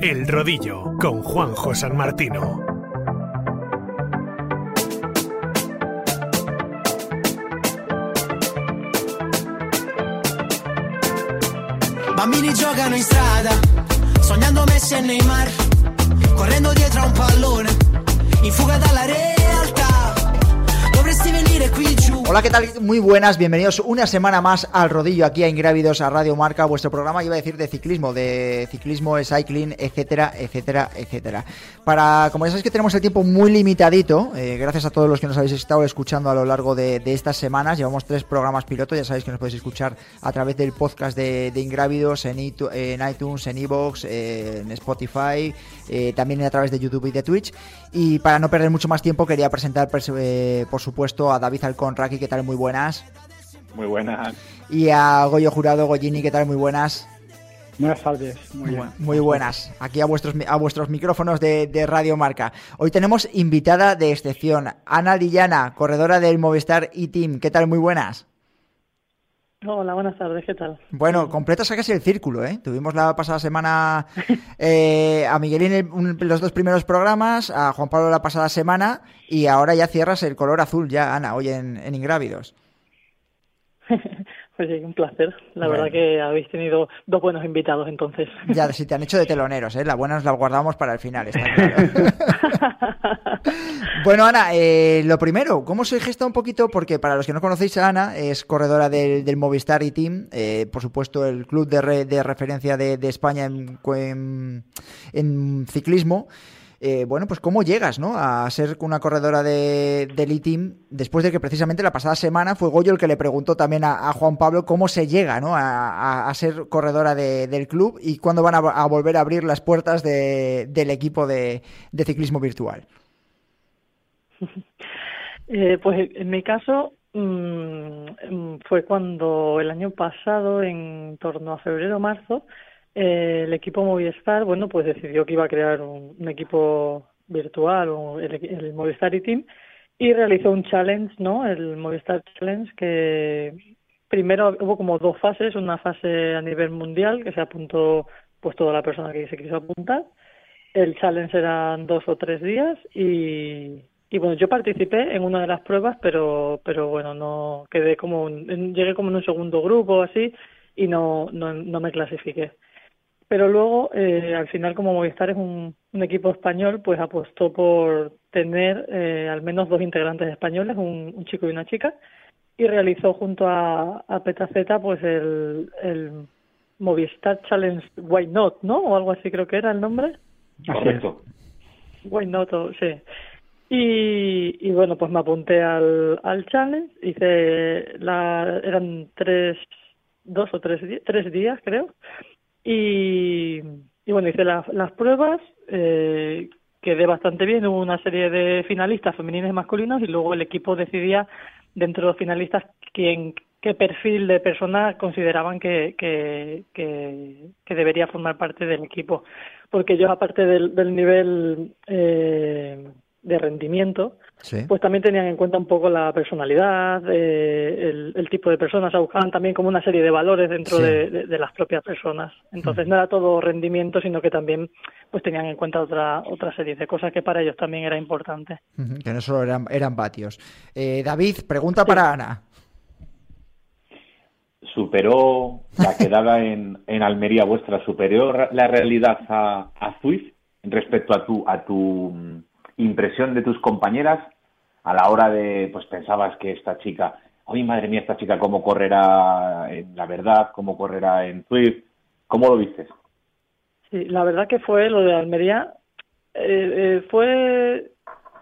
El Rodillo con Juanjo San Martino. Bambini giocano in strada, sognando Messi e Neymar, correndo dietro a un pallone, in fuga dalla realtà. Hola, ¿qué tal? Muy buenas, bienvenidos una semana más al rodillo aquí a Ingrávidos a Radio Marca, vuestro programa, iba a decir de ciclismo, de ciclismo, de cycling, etcétera, etcétera, etcétera. Para, como ya sabéis que tenemos el tiempo muy limitadito, eh, gracias a todos los que nos habéis estado escuchando a lo largo de, estas semanas, llevamos tres programas piloto, ya sabéis que nos podéis escuchar a través del podcast de, Ingrávidos en, itu- en iTunes, en Evox, en Spotify, eh, también a través de YouTube y de Twitch. Y para no perder mucho más tiempo, quería presentar, pers- eh, por supuesto, a David Alcón Raki, ¿qué tal? Muy buenas. Muy buenas. Y a Goyo Jurado Goyini, ¿qué tal? Muy buenas. Buenas tardes. Muy bien. Muy buenas. Aquí a vuestros, a vuestros micrófonos de, de Radio Marca. Hoy tenemos invitada de excepción, Ana Lillana, corredora del Movistar e-Team. ¿Qué tal? Muy buenas. Hola, buenas tardes, ¿qué tal? Bueno, completas casi el círculo, ¿eh? Tuvimos la pasada semana eh, a Miguelín un- los dos primeros programas, a Juan Pablo la pasada semana y ahora ya cierras el color azul ya, Ana, hoy en, en Ingrávidos. Pues sí, un placer. La Bueno. verdad que habéis tenido dos buenos invitados entonces. Ya, si te han hecho de teloneros, ¿eh? La buena nos la guardamos para el final, está claro. Bueno, Ana, eh, lo primero, ¿cómo se gesta un poquito? Porque para los que no conocéis a Ana, es corredora del, Movistar y Team, eh, por supuesto el club de, re- de referencia de, España en, ciclismo. Eh, bueno, pues cómo llegas, ¿no? A ser una corredora de, del E-Team después de que precisamente la pasada semana fue Goyo el que le preguntó también a, Juan Pablo cómo se llega, ¿no? A, ser corredora de- del club y cuándo van a, volver a abrir las puertas de- del equipo de ciclismo virtual. Eh, pues en mi caso mm, mm, fue cuando el año pasado, en torno a febrero o marzo, eh, el equipo Movistar, bueno, pues decidió que iba a crear un, un equipo virtual, o el, el Movistar e-Team, y realizó un challenge, ¿no? El Movistar Challenge, que primero hubo como dos fases, una fase a nivel mundial, que se apuntó pues toda la persona que se quiso apuntar, el challenge eran dos o tres días y, y bueno, yo participé en una de las pruebas, pero pero bueno, no quedé como un- llegué como en un segundo grupo o así y no no, no me clasifiqué. Pero luego, eh, al final, como Movistar es un, un equipo español, pues apostó por tener eh, al menos dos integrantes españoles, un, un chico y una chica, y realizó junto a, a Petaceta pues el, el Movistar Challenge Why Not, ¿no? O algo así creo que era el nombre. Correcto. Why not? o- sí. Y, y bueno, pues me apunté al, al challenge, hice la, eran tres, dos o tres, tres días creo, y, y bueno, hice la- las pruebas, eh, quedé bastante bien, hubo una serie de finalistas femeninos y masculinos y luego el equipo decidía dentro de los finalistas quién, qué perfil de persona consideraban que, que, que, que debería formar parte del equipo. Porque yo, aparte del, del nivel eh, de rendimiento, Sí. pues también tenían en cuenta un poco la personalidad, eh, el, el tipo de personas, o sea, buscaban también como una serie de valores dentro Sí. de, de- de las propias personas. Entonces no era todo rendimiento, sino que también pues tenían en cuenta otra otra serie de cosas que para ellos también era importante. Que no solo eran, eran vatios. Eh, David, pregunta para Ana. Superó la quedada en, en Almería vuestra, superó la realidad a, a Zwift respecto a tu, a tu impresión de tus compañeras a la hora de, pues pensabas que esta chica, ay madre mía, esta chica cómo correrá en la verdad, cómo correrá en Zwift, ¿cómo lo viste? Sí, la verdad que fue lo de Almería, eh, eh, fue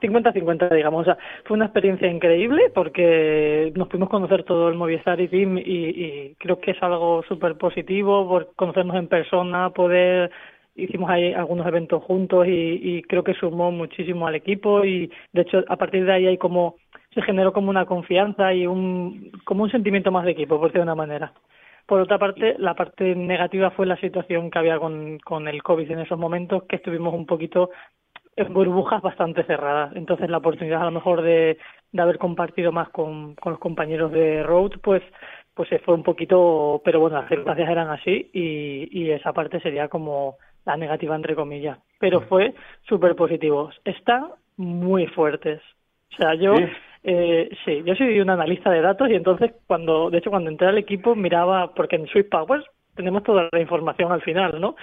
50-50, digamos. O sea, fue una experiencia increíble porque nos pudimos conocer todo el Movistar y Team y, y creo que es algo súper positivo por conocernos en persona, poder hicimos ahí algunos eventos juntos y, y creo que sumó muchísimo al equipo y de hecho a partir de ahí hay como se generó como una confianza y un como un sentimiento más de equipo por decirlo de una manera. Por otra parte la parte negativa fue la situación que había con, con el covid en esos momentos que estuvimos un poquito en burbujas bastante cerradas. Entonces la oportunidad a lo mejor de, de haber compartido más con, con los compañeros de road pues pues se fue un poquito, pero bueno, las circunstancias eran así y, y esa parte sería como la negativa entre comillas. Pero fue súper positivo. Están muy fuertes. O sea, yo eh, sí, yo soy un analista de datos y entonces cuando, de hecho, cuando entré al equipo miraba, porque en Swift Powers tenemos toda la información al final, ¿no?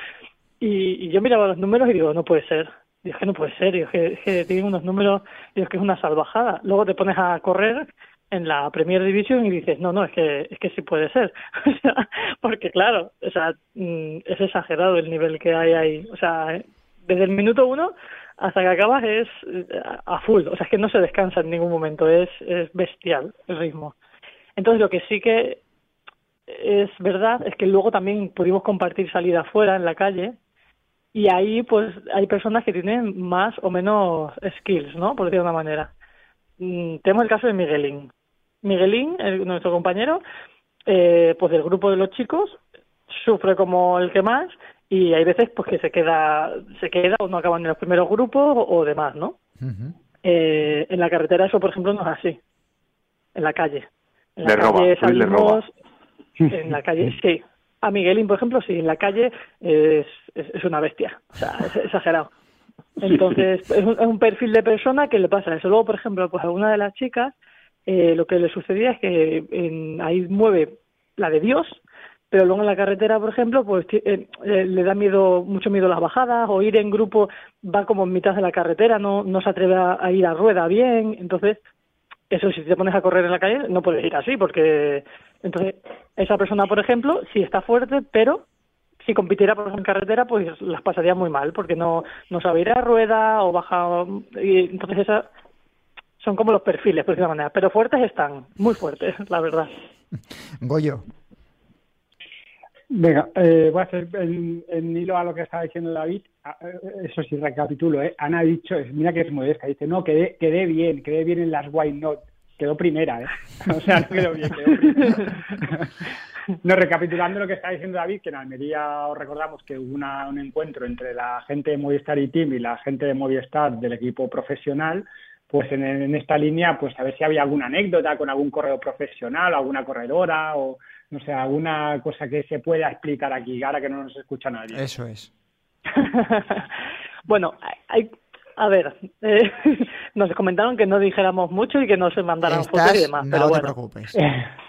Y, yo miraba los números y digo, no puede ser. Y es que no puede ser, y es que, es tienen unos números, y es que es una salvajada. Luego te pones a correr en la Premier Division y dices, no, no, es que, es que sí puede ser. porque claro, o sea, mm, es exagerado el nivel que hay ahí. O sea, desde el minuto uno hasta que acabas es eh, a full, o sea, es que no se descansa en ningún momento, es, es bestial el ritmo. Entonces, lo que sí que es verdad es que luego también pudimos compartir salida afuera en la calle y ahí pues hay personas que tienen más o menos skills, ¿no? Por decirlo de una manera. Mm, tenemos el caso de Miguelín. Miguelín, nuestro compañero, eh, pues del grupo de los chicos, sufre como el que más y hay veces pues que se queda se queda o no acaban en los primeros grupos o, demás no eh, en la carretera eso por ejemplo no es así. En la calle. En la calle salimos en la calle sí. A Miguelín por ejemplo sí en la calle es, es, una bestia. O sea es exagerado. Entonces es, un, perfil de persona que le pasa eso. Luego por ejemplo pues a una de las chicas eh, lo que le sucedía es que en, ahí mueve la de Dios pero luego en la carretera, por ejemplo, pues eh, eh, le da miedo, mucho miedo las bajadas, o ir en grupo va como en mitad de la carretera, no, no se atreve a, ir a rueda bien, entonces, eso si te pones a correr en la calle, no puedes ir así, porque entonces esa persona, por ejemplo, sí está fuerte, pero si compitiera por ejemplo, carretera, pues las pasaría muy mal, porque no, no sabe ir a rueda o baja, y entonces esa son como los perfiles, por decirlo manera, pero fuertes están, muy fuertes, la verdad. Goyo. Venga, eh, voy a hacer en, hilo a lo que estaba diciendo David. Ah, eh, eso sí, recapitulo. ¿eh? Ana ha dicho, mira que es modesta, dice, no, quedé, quedé bien, quedé bien en las White Not. Quedó primera, ¿eh? O sea, no quedó bien, quedó primera. no, recapitulando lo que está diciendo David, que en Almería os recordamos que hubo un encuentro entre la gente de Movistar y Team y la gente de Movistar del equipo profesional, pues en, en, esta línea, pues a ver si había alguna anécdota con algún correo profesional, alguna corredora o no sé, alguna cosa que se pueda explicar aquí, ahora que no nos escucha nadie. Eso es. bueno, hay, a ver, eh, nos comentaron que no dijéramos mucho y que no se mandaran fotos y demás. No te preocupes.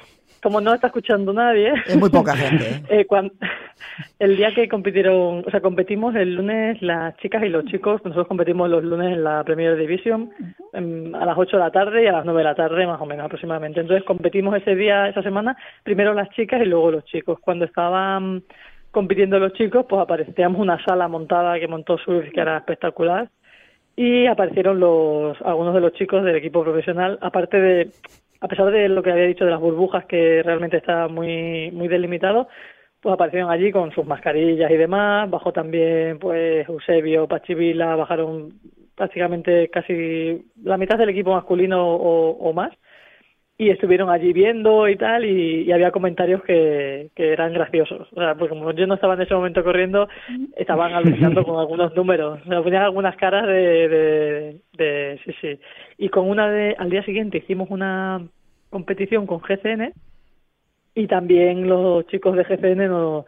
como no está escuchando nadie. Es muy poca gente. ¿eh? eh cuando, el día que compitieron, o sea, competimos el lunes las chicas y los chicos, nosotros competimos los lunes en la Premier Division a las 8 de la tarde y a las 9 de la tarde más o menos aproximadamente. Entonces competimos ese día, esa semana, primero las chicas y luego los chicos. Cuando estaban compitiendo los chicos, pues aparecíamos una sala montada que montó Swift que era espectacular y aparecieron los algunos de los chicos del equipo profesional, aparte de a pesar de lo que había dicho de las burbujas que realmente está muy muy delimitado, pues aparecieron allí con sus mascarillas y demás, bajó también pues Eusebio, Pachivila, bajaron prácticamente casi la mitad del equipo masculino o, más y estuvieron allí viendo y tal y, había comentarios que, que, eran graciosos. O sea pues como yo no estaba en ese momento corriendo estaban alucinando con algunos números. O sea ponían algunas caras de, de, sí sí. Y con una de al día siguiente hicimos una competición con GCN y también los chicos de GCN no,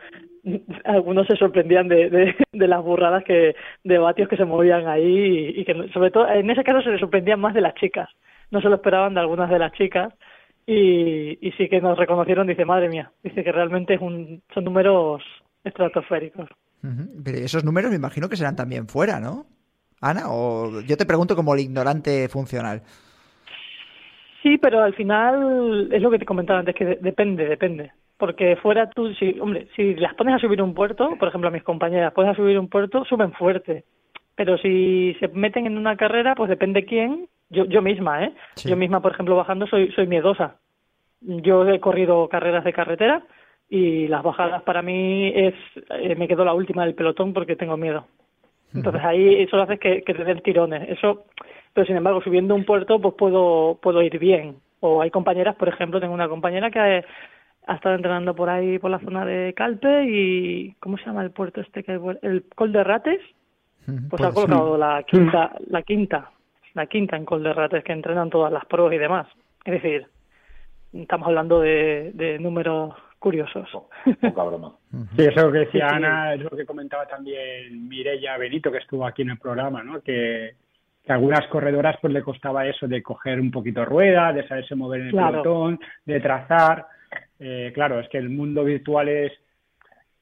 algunos se sorprendían de, de, las burradas que de vatios que se movían ahí y, que sobre todo en ese caso se les sorprendían más de las chicas no se lo esperaban de algunas de las chicas y, y sí que nos reconocieron dice madre mía dice que realmente es un, son números estratosféricos pero esos números me imagino que serán también fuera no Ana o yo te pregunto como el ignorante funcional Sí, pero al final es lo que te comentaba antes, que depende, depende. Porque fuera tú, si, hombre, si las pones a subir un puerto, por ejemplo a mis compañeras, pones a subir un puerto, suben fuerte. Pero si se meten en una carrera, pues depende quién. Yo, yo misma, ¿eh? Yo misma, por ejemplo, bajando soy, soy miedosa. Yo he corrido carreras de carretera y las bajadas para mí es, eh, me quedo la última del pelotón porque tengo miedo. Entonces ahí eso hace que, que te den tirones. Eso pero sin embargo subiendo un puerto pues puedo puedo ir bien o hay compañeras por ejemplo tengo una compañera que ha, estado entrenando por ahí por la zona de Calpe y cómo se llama el puerto este que el Col de Rates pues ha colocado la quinta la quinta la quinta en Col de Rates que entrenan todas las pruebas y demás es decir estamos hablando de, de números curiosos. Poca broma. Sí, eso que decía Ana, es lo que comentaba también Mirella Benito, que estuvo aquí en el programa, ¿no? Que, que a algunas corredoras pues le costaba eso de coger un poquito rueda, de saberse mover en el Claro. pelotón, de trazar. Eh, claro, es que el mundo virtual es...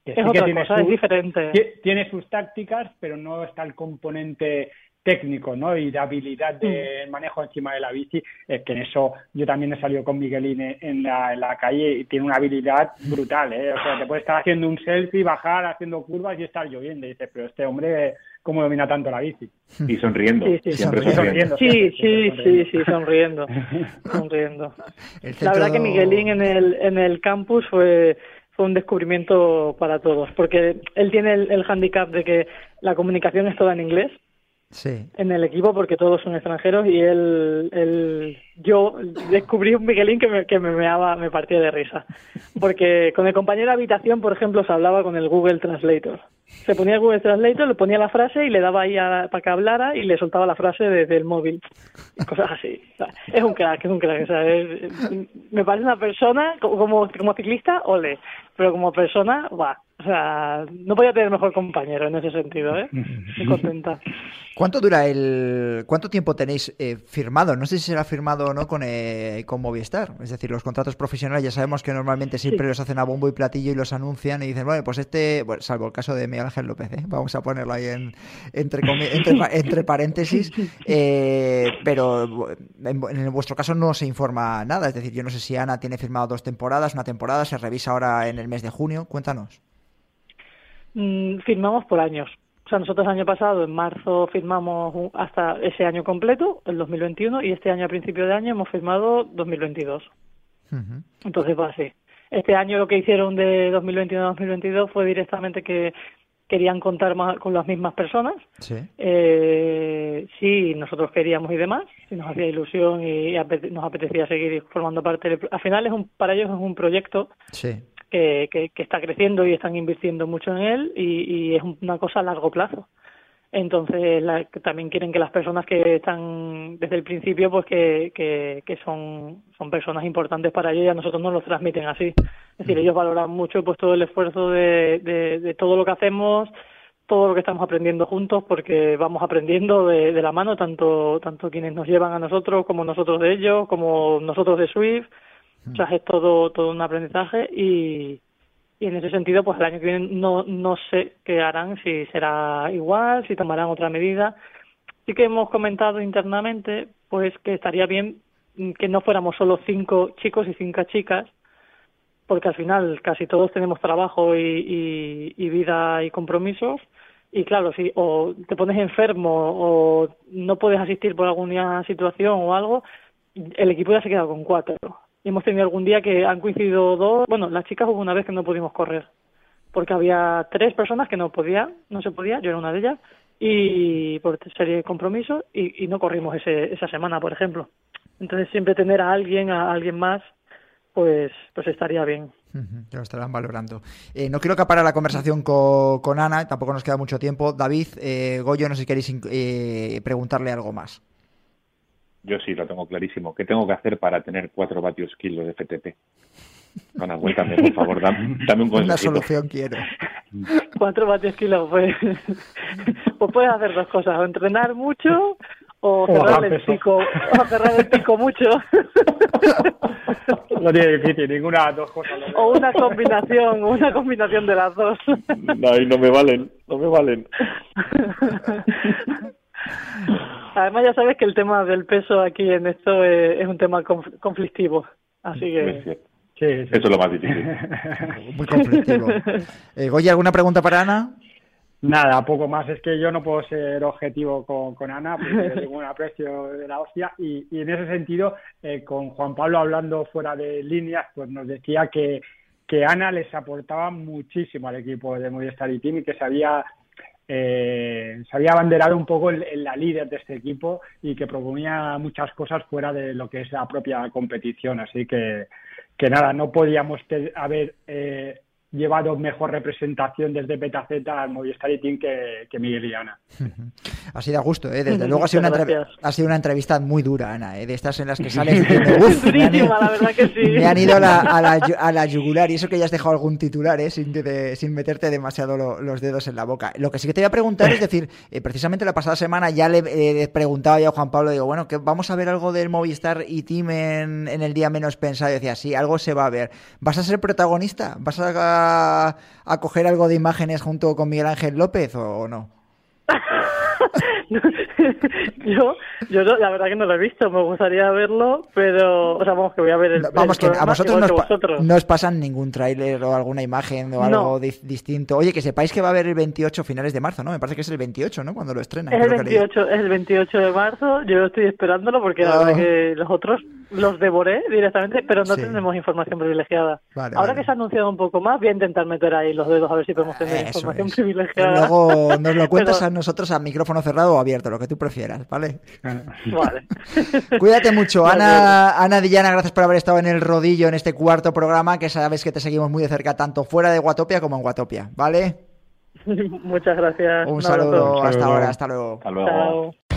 que Es sí que tiene cosa, su- es diferente. ti- tiene sus tácticas, pero no está el componente técnico, ¿no? Y de habilidad de Mm. manejo encima de la bici, es que en eso yo también he salido con Miguelín en- en la, en la calle y tiene una habilidad brutal, ¿eh? O sea, te puede estar haciendo un selfie, bajar, haciendo curvas y estar lloviendo. Y dices, pero este hombre, ¿cómo domina tanto la bici? Y sonriendo. Sí, sí, siempre sonriendo. sonriendo. Sí, sí, sí, sí, sonriendo, sonriendo. La verdad que Miguelín en el, en el campus fue, fue un descubrimiento para todos, porque él tiene el, el hándicap de que la comunicación es toda en inglés En el equipo porque todos son extranjeros y él, él yo descubrí un Miguelín que me, que me meaba, me partía de risa. Porque con el compañero de habitación, por ejemplo, se hablaba con el Google Translator. Se ponía el Google Translator, le ponía la frase y le daba ahí a- para que hablara y le soltaba la frase desde el móvil. Cosas así. O sea, es un crack, es un crack. O sea, es- me parece una persona, co- como, como ciclista, ole. Pero como persona, va. O sea, no podía tener mejor compañero en ese sentido, ¿eh? Estoy contenta. ¿Cuánto dura el. ¿Cuánto tiempo tenéis eh, firmado? No sé si será firmado o no con, eh, con Movistar. Es decir, los contratos profesionales ya sabemos que normalmente siempre los hacen a bombo y platillo y los anuncian y dicen, bueno, pues este, bueno, salvo el caso de Miguel Ángel López, ¿eh? vamos a ponerlo ahí en, entre, entre, entre paréntesis, eh, pero en, en vuestro caso no se informa nada. Es decir, yo no sé si Ana tiene firmado dos temporadas, una temporada, se revisa ahora en el mes de junio. Cuéntanos. Mm, firmamos por años. O sea, nosotros el año pasado, en marzo, firmamos hasta ese año completo, el 2021, y este año, a principio de año, hemos firmado 2022. Ujú. Entonces va así. Este año lo que hicieron de 2021 a 2022 fue directamente que querían contar más con las mismas personas. Sí. Eh, sí, nosotros queríamos y demás, y nos hacía ilusión y apete- nos apetecía seguir formando parte del... Al final, es un, para ellos es un proyecto Sí. Que, que, que está creciendo y están invirtiendo mucho en él y, y es una cosa a largo plazo. Entonces, la- también quieren que las personas que están desde el principio, pues que, que, que son, son personas importantes para ellos y a nosotros nos lo transmiten así. Es decir, ellos valoran mucho pues todo el esfuerzo de, de, de todo lo que hacemos, todo lo que estamos aprendiendo juntos, porque vamos aprendiendo de, de la mano, tanto, tanto quienes nos llevan a nosotros como nosotros de ellos, como nosotros de Swift. O sea, es todo, todo un aprendizaje y, y en ese sentido, pues el año que viene no, no sé qué harán, si será igual, si tomarán otra medida. Sí que hemos comentado internamente, pues que estaría bien que no fuéramos solo cinco chicos y cinco chicas, porque al final casi todos tenemos trabajo y, y, y vida y compromisos. Y claro, si o te pones enfermo o no puedes asistir por alguna situación o algo, el equipo ya se queda con cuatro. Hemos tenido algún día que han coincidido dos. Bueno, las chicas hubo una vez que no pudimos correr, porque había tres personas que no podían, no se podía, yo era una de ellas, y por serie de compromisos, y, no corrimos ese, esa semana, por ejemplo. Entonces siempre tener a alguien, a alguien más, pues, pues estaría bien. Lo estarán valorando. Eh, no quiero acaparar la conversación con, Ana, tampoco nos queda mucho tiempo. David, eh, Goyo, no sé si queréis eh, preguntarle algo más. Yo sí, lo tengo clarísimo. ¿Qué tengo que hacer para tener 4 vatios kilos de FTP? Ana, cuéntame, por favor, dame, dame un Una consejito. solución quiero. Cuatro vatios kilos, pues, pues puedes hacer dos cosas, o entrenar mucho o cerrar el pico, o cerrar el pico mucho, No tiene difícil, ninguna de las dos cosas. o una combinación, una combinación de las dos. Ay, no me valen, no me valen. Además ya sabes que el tema del peso aquí en esto es, es un tema conf- conflictivo, así que cierto. Sí, sí. Eso es lo más difícil. Muy conflictivo. Eh, Goya, ¿alguna pregunta para Ana? Nada, poco más. Es que yo no puedo ser objetivo con, con Ana, porque tengo un aprecio de la hostia. Y, y en ese sentido, eh, con Juan Pablo hablando fuera de líneas, pues nos decía que, que Ana les aportaba muchísimo al equipo de Movistar y Team y que se había, eh, se había abanderado un poco en, la líder de este equipo y que proponía muchas cosas fuera de lo que es la propia competición. Así que, que nada, no podíamos haber eh, llevado mejor representación desde Petaceta al Movistar y Team que, que Miguel y Ana. Ha sido a gusto, ¿eh? desde luego ha sido, una ha sido una entrevista muy dura, Ana, ¿eh? de estas en las que sales diciendo, "Uf, me han ido- la verdad que sí. Me han ido a la, a, la, yu- a la yugular y eso que ya has dejado algún titular, ¿eh? sin, de- sin meterte demasiado lo- los dedos en la boca. Lo que sí que te voy a preguntar es decir, eh, precisamente la pasada semana ya le, eh, le preguntaba yo a Juan Pablo, digo, bueno, que vamos a ver algo del Movistar y Team en, en el día menos pensado. Y decía, sí, algo se va a ver. ¿Vas a ser protagonista? ¿Vas a, a coger algo de imágenes junto con Miguel Ángel López o no? yo, yo no- la verdad que no lo he visto, me gustaría verlo, pero, o sea, vamos que voy a ver el, Vamos, el que a vosotros no que os, pa- vosotros. no os pasan ningún tráiler o alguna imagen o No. algo di- distinto. Oye, que sepáis que va a haber el 28 finales de marzo, ¿no? Me parece que es el 28, ¿no? Cuando lo estrenan. Es el creo que leí. 28, es el 28 de marzo, yo estoy esperándolo porque la Ah. verdad que los otros los devoré directamente, pero no Sí. tenemos información privilegiada. Vale, Ahora vale. que se ha anunciado un poco más, voy a intentar meter ahí los dedos a ver si podemos tener Eso información es. privilegiada. Luego nos lo cuentas Pero- a nosotros a micrófono cerrado o abierto, lo que tú prefieras, ¿vale? Vale. Cuídate mucho, Ana, Ana Dillana, gracias por haber estado en el rodillo en este cuarto programa, que sabes que te seguimos muy de cerca, tanto fuera de Guatopia como en Guatopia, ¿vale? Muchas gracias. Un saludo, hasta saludo. ahora, hasta luego. Hasta luego. Chao.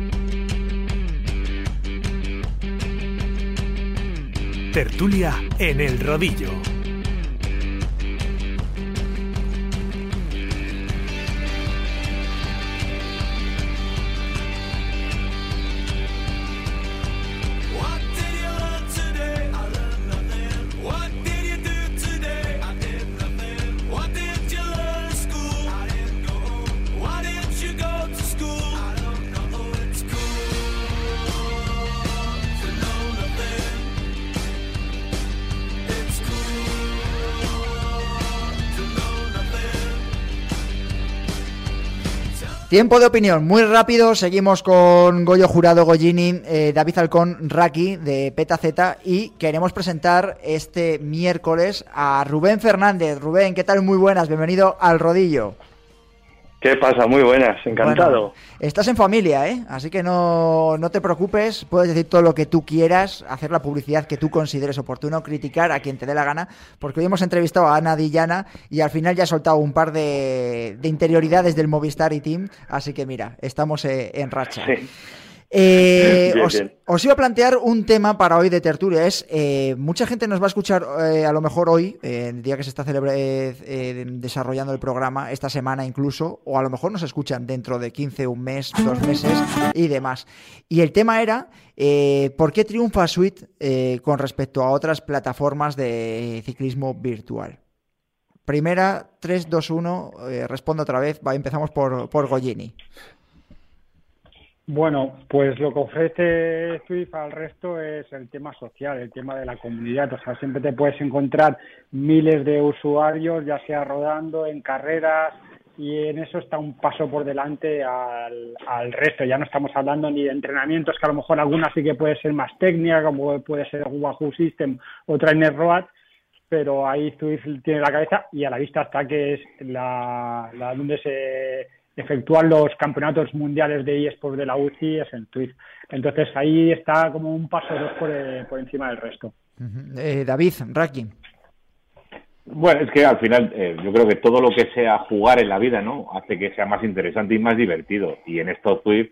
Tertulia en el rodillo. Tiempo de opinión, muy rápido. Seguimos con Goyo Jurado, Goyini, eh, David Alcón, Raki de Peta Z y queremos presentar este miércoles a Rubén Fernández. Rubén, ¿qué tal? Muy buenas, bienvenido al rodillo. ¿Qué pasa? Muy buenas, encantado. Bueno, estás en familia, ¿eh? Así que no, no te preocupes, puedes decir todo lo que tú quieras, hacer la publicidad que tú consideres oportuno, criticar a quien te dé la gana, porque hoy hemos entrevistado a Ana Dillana y al final ya ha soltado un par de, de interioridades del Movistar y Team, así que mira, estamos eh, en racha. Sí. Eh, Bien, os, bien. os iba a plantear un tema para hoy de tertulia. Es eh, mucha gente nos va a escuchar eh, a lo mejor hoy, el día que se está desarrollando el programa, esta semana incluso, o a lo mejor nos escuchan dentro de 15, un mes, dos meses y demás. Y el tema era ¿por qué triunfa eh, con respecto a otras plataformas de ciclismo virtual? Primera, 3, 2, 1, eh, respondo otra vez. Va, empezamos por, por Goyini. Bueno, pues lo que ofrece Swift al resto es el tema social, el tema de la comunidad. O sea, siempre te puedes encontrar miles de usuarios, ya sea rodando, en carreras, y en eso está un paso por delante al, al resto. Ya no estamos hablando ni de entrenamientos, que a lo mejor alguna sí que puede ser más técnica, como puede ser Wahoo System o Trainer Road, pero ahí Swift tiene la cabeza y a la vista está que es la, la donde se efectúan los campeonatos mundiales de eSports de la UCI es en Twitch. Entonces ahí está como un paso dos por, eh, por encima del resto. Eh, David, Raki. Bueno, es que al final eh, yo creo que todo lo que sea jugar en la vida, ¿no? Hace que sea más interesante y más divertido. Y en esto Swift,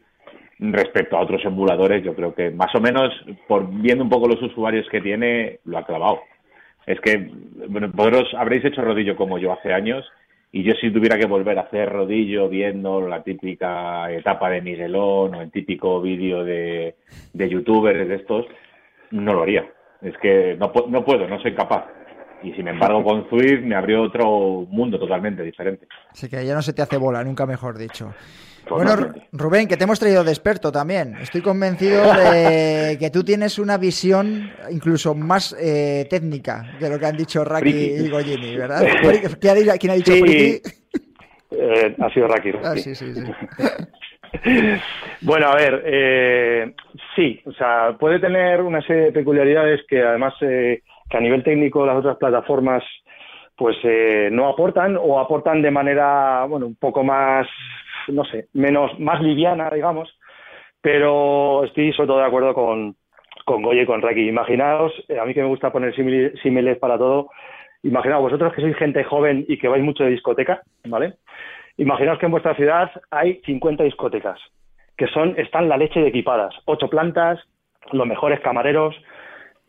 respecto a otros emuladores, yo creo que más o menos, por viendo un poco los usuarios que tiene, lo ha clavado. Es que bueno, vosotros habréis hecho rodillo como yo hace años y yo si tuviera que volver a hacer rodillo viendo la típica etapa de Miguelón o el típico vídeo de, de youtubers de estos, no lo haría. Es que no, no puedo, no soy capaz. Y sin embargo con Swift me abrió otro mundo totalmente diferente. Así que ya no se te hace bola, nunca mejor dicho. Bueno, Rubén, que te hemos traído de experto también. Estoy convencido de que tú tienes una visión incluso más eh, técnica de lo que han dicho Raki Friki. y Goyini, ¿verdad? ¿Quién ha dicho, ¿quién ha dicho Sí. Eh, ha sido Raki. Ah, sí, sí. Bueno, a ver, eh, sí, o sea, puede tener una serie de peculiaridades que además eh, que a nivel técnico las otras plataformas pues eh, no aportan o aportan de manera, bueno, un poco más, no sé, menos, más liviana, digamos, pero estoy sobre todo de acuerdo con, con Goye y con Raki. Imaginaos, eh, a mí que me gusta poner símil- símiles para todo, imaginaos vosotros que sois gente joven y que vais mucho de discoteca, ¿vale? Imaginaos que en vuestra ciudad hay 50 discotecas, que son, están la leche de equipadas, ocho plantas, los mejores camareros,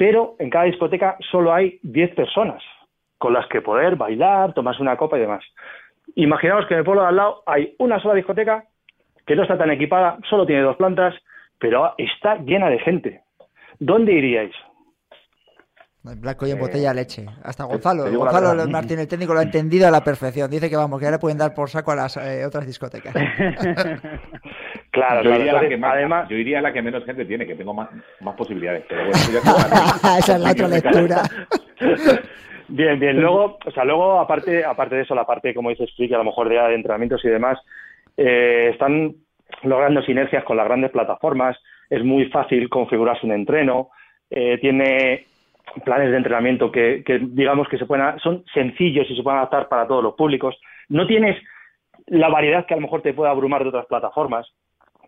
pero en cada discoteca solo hay 10 personas con las que poder bailar, tomarse una copa y demás. Imaginaos que en el pueblo de al lado hay una sola discoteca que no está tan equipada, solo tiene dos plantas, pero está llena de gente. ¿Dónde iríais? Blanco y en botella leche. Hasta Gonzalo. Gonzalo. Martín, el técnico, lo ha entendido a la perfección. Dice que vamos, que le pueden dar por saco a las eh, otras discotecas. Claro, yo, claro. iría a la Entonces, que más, además, yo iría a la que menos gente tiene, que tengo más, más posibilidades. Pero bueno, ya Esa es la otra lectura. Bien, bien. Luego, o sea, luego aparte, aparte de eso, la parte, como dices, Friki, a lo mejor de, de entrenamientos y demás, eh, están logrando sinergias con las grandes plataformas. Es muy fácil configurarse un entreno. eh, tiene planes de entrenamiento que, que, digamos que se pueden, son sencillos y se pueden adaptar para todos los públicos. No tienes la variedad que a lo mejor te puede abrumar de otras plataformas.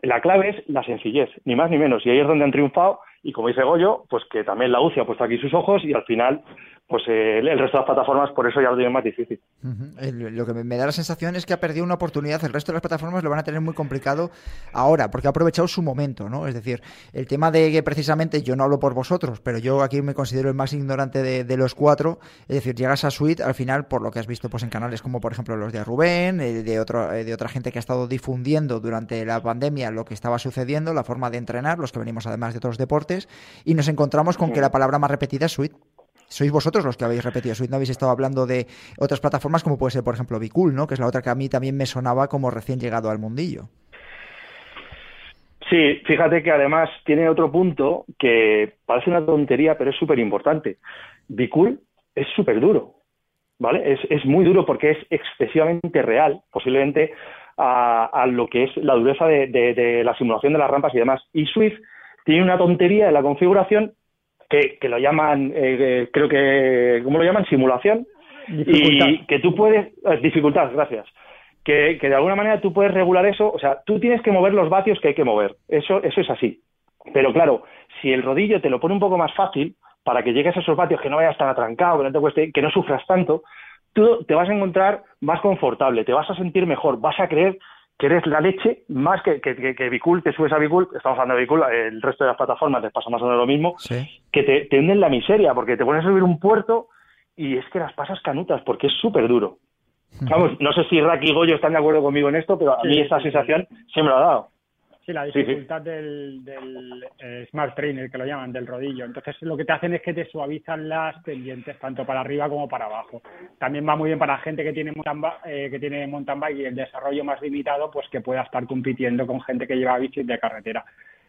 La clave es la sencillez, ni más ni menos. Y ahí es donde han triunfado. Y como dice Goyo, pues que también la UCI ha puesto aquí sus ojos y al final, pues eh, el resto de las plataformas por eso ya lo tienen más difícil. Lo que me da la sensación es que ha perdido una oportunidad. El resto de las plataformas lo van a tener muy complicado ahora, porque ha aprovechado su momento, ¿no? Es decir, el tema de que precisamente yo no hablo por vosotros, pero yo aquí me considero el más ignorante de, de los cuatro. Es decir, llegas a Suite al final, por lo que has visto pues en canales como por ejemplo los de Rubén, eh, de, otro, eh, de otra gente que ha estado difundiendo durante la pandemia lo que estaba sucediendo, la forma de entrenar, los que venimos además de otros deportes, y nos encontramos con que la palabra más repetida es Suite. Sois vosotros los que habéis repetido Suite, no habéis estado hablando de otras plataformas como puede ser, por ejemplo, Bicool, ¿no? Que es la otra que a mí también me sonaba como recién llegado al mundillo. Sí, fíjate que además tiene otro punto que parece una tontería, pero es súper importante. Bicool es súper duro, ¿vale? Es, es muy duro porque es excesivamente real, posiblemente a, a lo que es la dureza de, de- de la simulación de las rampas y demás. Y Swift tiene una tontería en la configuración que, que lo llaman, eh, eh, creo que, ¿cómo lo llaman? Simulación. Dificultad. Y que tú puedes, eh, dificultad, gracias. Que, que de alguna manera tú puedes regular eso, o sea, tú tienes que mover los vatios que hay que mover. Eso, eso es así. Pero claro, si el rodillo te lo pone un poco más fácil, para que llegues a esos vatios que no vayas tan atrancado, que no te cueste, que no sufras tanto, tú te vas a encontrar más confortable, te vas a sentir mejor, vas a creer que eres la leche más que, que, que, que Bicool, te subes a Bicool, estamos hablando de Bicool, el resto de las plataformas les pasa más o menos lo mismo, Sí. que te, te hunden la miseria, porque te pones a subir un puerto y es que las pasas canutas, porque es súper duro. Vamos, no sé si Raki y Goyo están de acuerdo conmigo en esto, pero a mí Sí, esta sensación se me lo ha dado. Sí, la Sí, sí. dificultad del, del eh, Smart Trainer, que lo llaman, del rodillo. Entonces, lo que te hacen es que te suavizan las pendientes, tanto para arriba como para abajo. También va muy bien para gente que tiene mountain, eh, que tiene mountain bike y el desarrollo más limitado, pues que pueda estar compitiendo con gente que lleva bicis de carretera.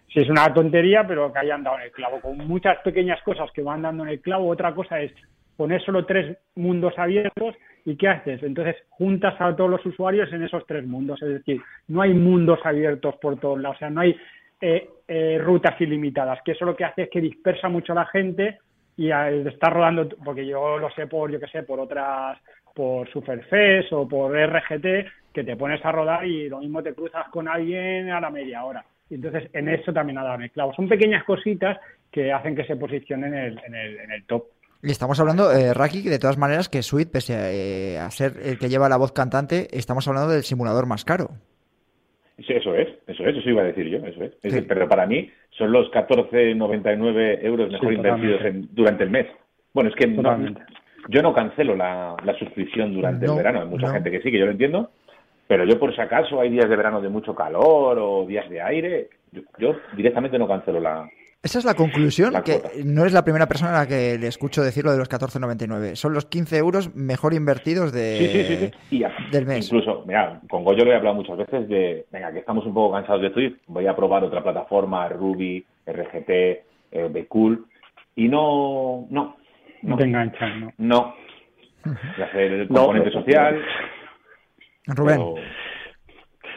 Sí, es una tontería, pero que hayan dado en el clavo. Con muchas pequeñas cosas que van dando en el clavo, otra cosa es poner solo tres mundos abiertos y ¿qué haces? Entonces juntas a todos los usuarios en esos tres mundos, es decir, no hay mundos abiertos por todos lados, o sea, no hay eh, eh, rutas ilimitadas, que eso lo que hace es que dispersa mucho a la gente y al estar rodando, porque yo lo sé por, yo que sé, por otras, por Superfest o por RGT, que te pones a rodar y lo mismo te cruzas con alguien a la media hora. Entonces en eso también ha dado en el clavo. Son pequeñas cositas que hacen que se posicionen en el, en el, en el top. Y estamos hablando, eh, Raki, de todas maneras, que Suite, pese a, eh, a ser el que lleva la voz cantante, estamos hablando del simulador más caro. Sí, Eso es, eso es, eso iba a decir yo, eso es. Sí. Pero para mí son los 14,99 euros mejor Sí, invertidos en- durante el mes. Bueno, es que no- yo no cancelo la, la suscripción durante No, el verano. Hay mucha no. gente que sí, que yo lo entiendo. Pero yo, por si acaso, hay días de verano de mucho calor o días de aire, yo, yo directamente no cancelo la... Esa es la conclusión, La que no es la primera persona a la que le escucho decir lo de los 14,99. Son los 15 euros mejor invertidos de, Sí, sí, sí, sí. Y a- del mes. Incluso, mira, con Goyo lo he hablado muchas veces de, venga, que estamos un poco cansados de Swift, voy a probar otra plataforma, Ruby, RGT, eh, Bcool, y no, no, No no, te enganchan, ¿no? no. Ya sé, el No. componente social, Rubén, pero-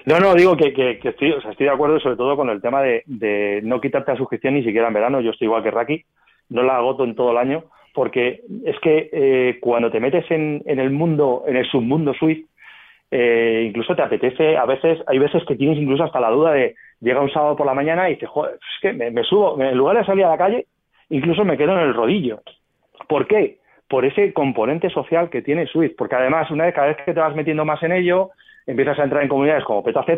No, no, digo que, estoy, o sea, estoy de acuerdo sobre todo con el tema de, de no quitarte la suscripción ni siquiera en verano. Yo estoy igual que Raki, no la agoto en todo el año, porque es que eh, cuando te metes en, el mundo, en el submundo Swift, eh, incluso te apetece, a veces, hay veces que tienes incluso hasta la duda de, llega un sábado por la mañana y dices, joder, es que me, me subo, en lugar de salir a la calle, incluso me quedo en el rodillo. ¿Por qué? Por ese componente social que tiene Swift, porque además, una vez, cada vez que te vas metiendo más en ello, empiezas a entrar en comunidades como PetaZ,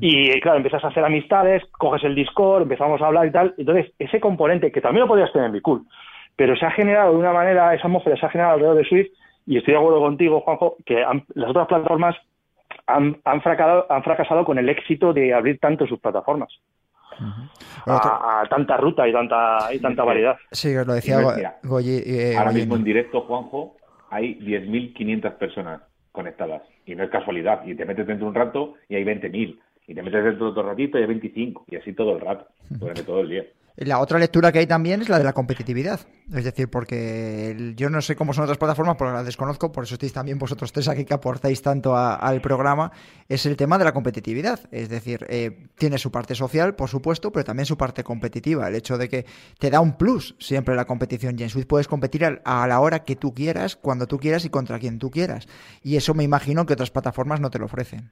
y claro, empiezas a hacer amistades, coges el Discord, empezamos a hablar y tal. Entonces, ese componente, que también lo podrías tener en Bicool, pero se ha generado de una manera, esa atmósfera se ha generado alrededor de Swift, y estoy de acuerdo contigo, Juanjo, que han- las otras plataformas han, han, fracasado, han fracasado con el éxito de abrir tanto sus plataformas. A, a tanta ruta y tanta, y tanta variedad. Sí, os lo decía Goyi- eh, Ahora mismo en directo, Juanjo, hay 10.500 personas conectadas. Y no es casualidad. Y te metes dentro un rato y hay 20.000. Y te metes dentro otro ratito y hay 25. Y así todo el rato, durante todo el día. La otra lectura que hay también es la de la competitividad. Es decir, porque yo no sé cómo son otras plataformas, porque las desconozco, por eso estáis también vosotros tres aquí que aportáis tanto a- al programa, es el tema de la competitividad. Es decir, eh, tiene su parte social, por supuesto, pero también su parte competitiva. El hecho de que te da un plus siempre la competición. Y en puedes competir a la hora que tú quieras, cuando tú quieras y contra quien tú quieras. Y eso me imagino que otras plataformas no te lo ofrecen.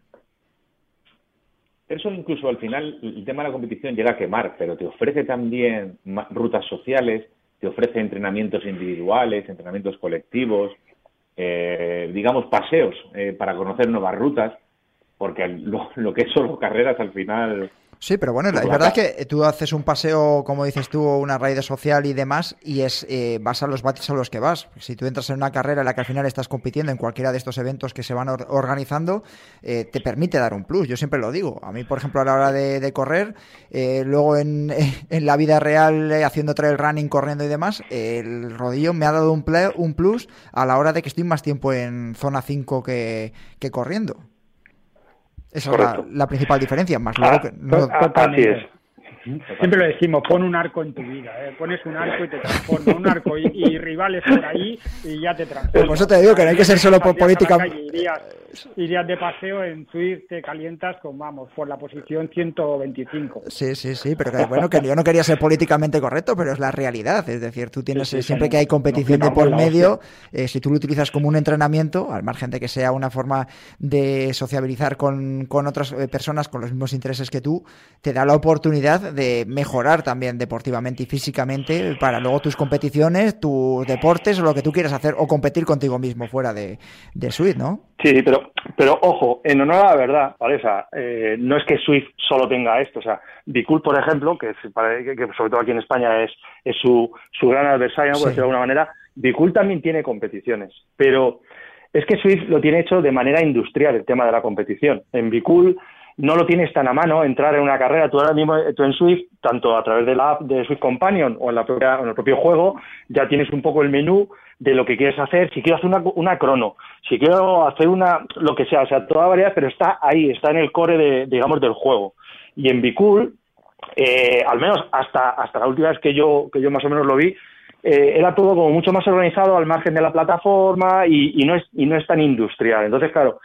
Eso incluso al final, el tema de la competición llega a quemar, pero te ofrece también rutas sociales, te ofrece entrenamientos individuales, entrenamientos colectivos, eh, digamos paseos eh, para conocer nuevas rutas, porque lo, lo que es solo carreras al final Sí, pero bueno, Pues es la verdad ca- que tú haces un paseo, como dices tú, una raíz social y demás, y es eh, vas a los batis a los que vas. Si tú entras en una carrera en la que al final estás compitiendo en cualquiera de estos eventos que se van or- organizando, eh, te permite dar un plus. Yo siempre lo digo. A mí, por ejemplo, a la hora de, de correr, eh, luego en, en la vida real, eh, haciendo trail running, corriendo y demás, el rodillo me ha dado un, un plus a la hora de que estoy más tiempo en zona 5 que, que corriendo. Esa es la, principal diferencia, más luego Ah, que no- ah, así es. Siempre lo decimos, pon un arco en tu vida, ¿eh? pones un arco y te transforma, un arco y, y rivales por ahí y ya te transforma. Por eso te digo que no hay que ser solo por política- calle, Irías, irías de paseo en Twitter, te calientas con, vamos, por la posición 125. Sí, sí, sí, pero que, bueno, que yo no quería ser políticamente correcto, pero es la realidad. Es decir, tú tienes, Sí, sí, siempre sí, que hay competición de por medio, eh, si tú lo utilizas como un entrenamiento, al margen de que sea una forma de sociabilizar con, con otras eh, personas con los mismos intereses que tú, te da la oportunidad de mejorar también deportivamente y físicamente para luego tus competiciones, tus deportes o lo que tú quieras hacer o competir contigo mismo fuera de, de Swift, ¿no? Sí, pero, pero ojo, en honor a la verdad, ¿vale? O sea, eh, no es que Swift solo tenga esto. O sea, Bicool, por ejemplo, que, es- para- que- que sobre todo aquí en España es, es su, su gran adversario, por Sí. decirlo de alguna manera, Bicool también tiene competiciones. Pero es que Swift lo tiene hecho de manera industrial, el tema de la competición. En Bicool no lo tienes tan a mano entrar en una carrera. Tú ahora mismo, eh, tú en Swift, tanto a través de la app de Swift Companion o en, la propia, en el propio juego, ya tienes un poco el menú de lo que quieres hacer. Si quiero hacer una, una crono, si quiero hacer una, lo que sea, o sea, toda variedad, pero está ahí, está en el core, de, digamos, del juego. Y en Bicool, eh, al menos hasta, hasta la última vez que yo, que yo más o menos lo vi, eh, era todo como mucho más organizado al margen de la plataforma y, y no es, y no es tan industrial. Entonces, claro,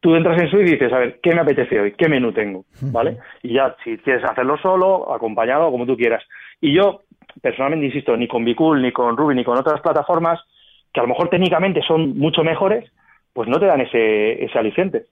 tú entras en Swift y dices, a ver, ¿qué me apetece hoy? ¿Qué menú tengo? ¿Vale? Y ya, si quieres hacerlo solo, acompañado, como tú quieras. Y yo, personalmente, insisto, ni con Bicool, ni con Ruby, ni con otras plataformas, que a lo mejor técnicamente son mucho mejores, pues no te dan ese, ese aliciente.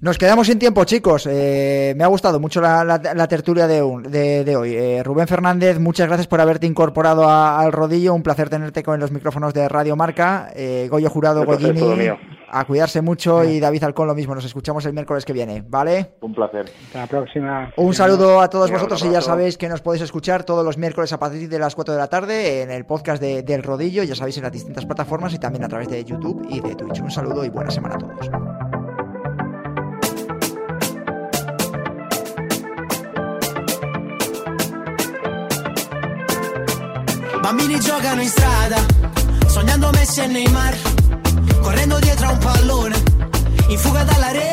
Nos quedamos sin tiempo, chicos. Eh, me ha gustado mucho la, la- la tertulia de, un- de- de hoy. Eh, Rubén Fernández, muchas gracias por haberte incorporado a- al rodillo. Un placer tenerte con los micrófonos de Radio Marca. Eh, Goyo Jurado, Goyini, mío. A cuidarse mucho. Y David Alcón, lo mismo. Nos escuchamos el miércoles que viene, ¿vale? un placer. Hasta la próxima. Un saludo a todos vosotros y ya sabéis que nos podéis escuchar todos los miércoles a partir de las 4 de la tarde en el podcast de- del rodillo, ya sabéis, en las distintas plataformas y también a través de YouTube y de Twitch. Un saludo y buena semana a todos. Bambini giocano in strada, sognando Messi e Neymar, correndo dietro a un pallone, in fuga dalla realtà.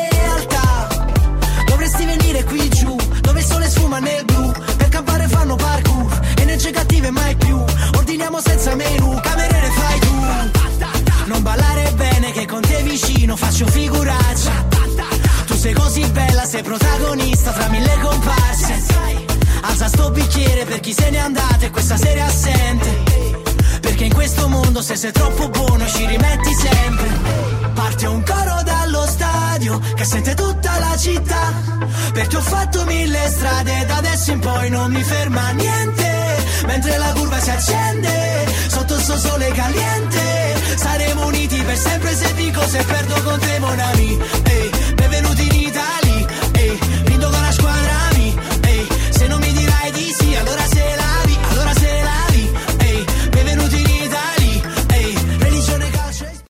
Mondo se sei troppo buono ci rimetti sempre. Parte un coro dallo stadio che sente tutta la città. Perché ho fatto mille strade da adesso in poi non mi ferma niente. Mentre la curva si accende sotto sto sole caliente. Saremo uniti per sempre se dico se perdo con te mon ami